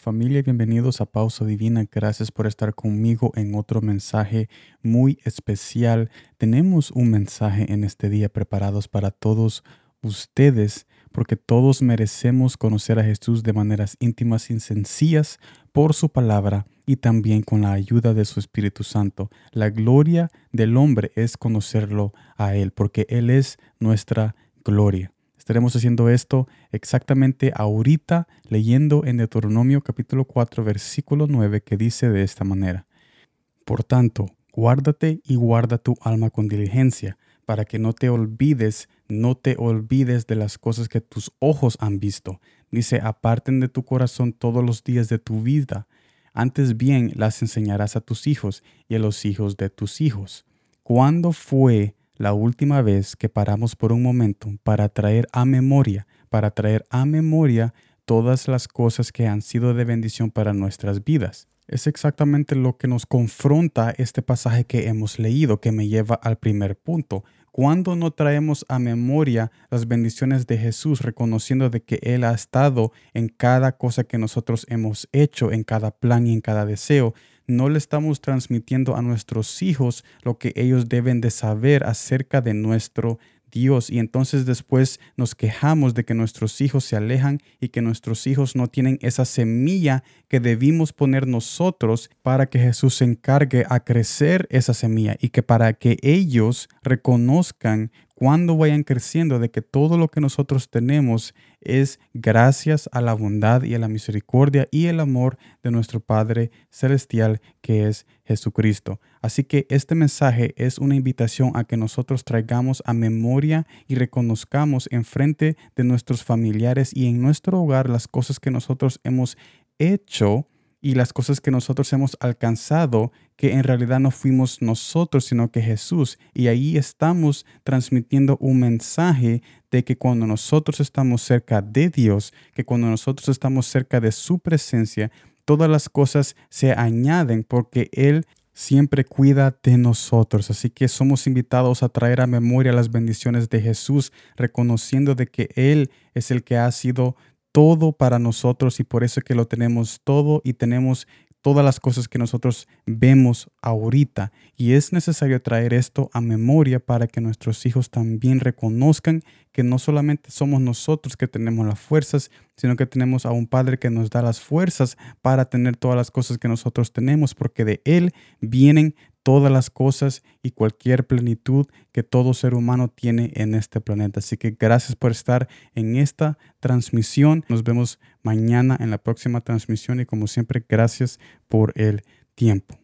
Familia, bienvenidos a Pausa Divina. Gracias por estar conmigo en otro mensaje muy especial. Tenemos un mensaje en este día preparados para todos ustedes, porque todos merecemos conocer a Jesús de maneras íntimas y sencillas por su palabra y también con la ayuda de su Espíritu Santo. La gloria del hombre es conocerlo a Él, porque Él es nuestra gloria. Estaremos haciendo esto exactamente ahorita leyendo en Deuteronomio capítulo 4 versículo 9 que dice de esta manera. Por tanto, guárdate y guarda tu alma con diligencia, para que no te olvides, no te olvides de las cosas que tus ojos han visto. Dice, aparten de tu corazón todos los días de tu vida. Antes bien las enseñarás a tus hijos y a los hijos de tus hijos. ¿Cuándo fue la última vez que paramos por un momento para traer a memoria, para traer a memoria todas las cosas que han sido de bendición para nuestras vidas. Es exactamente lo que nos confronta este pasaje que hemos leído, que me lleva al primer punto. Cuando no traemos a memoria las bendiciones de Jesús, reconociendo de que Él ha estado en cada cosa que nosotros hemos hecho, en cada plan y en cada deseo, no le estamos transmitiendo a nuestros hijos lo que ellos deben de saber acerca de nuestro Dios. Y entonces después nos quejamos de que nuestros hijos se alejan y que nuestros hijos no tienen esa semilla que debimos poner nosotros para que Jesús se encargue a crecer esa semilla y que para que ellos reconozcan cuando vayan creciendo de que todo lo que nosotros tenemos es gracias a la bondad y a la misericordia y el amor de nuestro Padre Celestial que es Jesucristo. Así que este mensaje es una invitación a que nosotros traigamos a memoria y reconozcamos en frente de nuestros familiares y en nuestro hogar las cosas que nosotros hemos hecho y las cosas que nosotros hemos alcanzado, que en realidad no fuimos nosotros, sino que Jesús. Y ahí estamos transmitiendo un mensaje de que cuando nosotros estamos cerca de Dios, que cuando nosotros estamos cerca de su presencia, todas las cosas se añaden porque Él siempre cuida de nosotros. Así que somos invitados a traer a memoria las bendiciones de Jesús, reconociendo de que Él es el que ha sido todo para nosotros y por eso que lo tenemos todo y tenemos todas las cosas que nosotros vemos ahorita. Y es necesario traer esto a memoria para que nuestros hijos también reconozcan que no solamente somos nosotros que tenemos las fuerzas, sino que tenemos a un Padre que nos da las fuerzas para tener todas las cosas que nosotros tenemos, porque de Él vienen todas las cosas y cualquier plenitud que todo ser humano tiene en este planeta. Así que gracias por estar en esta transmisión. Nos vemos mañana en la próxima transmisión y como siempre, gracias por el tiempo.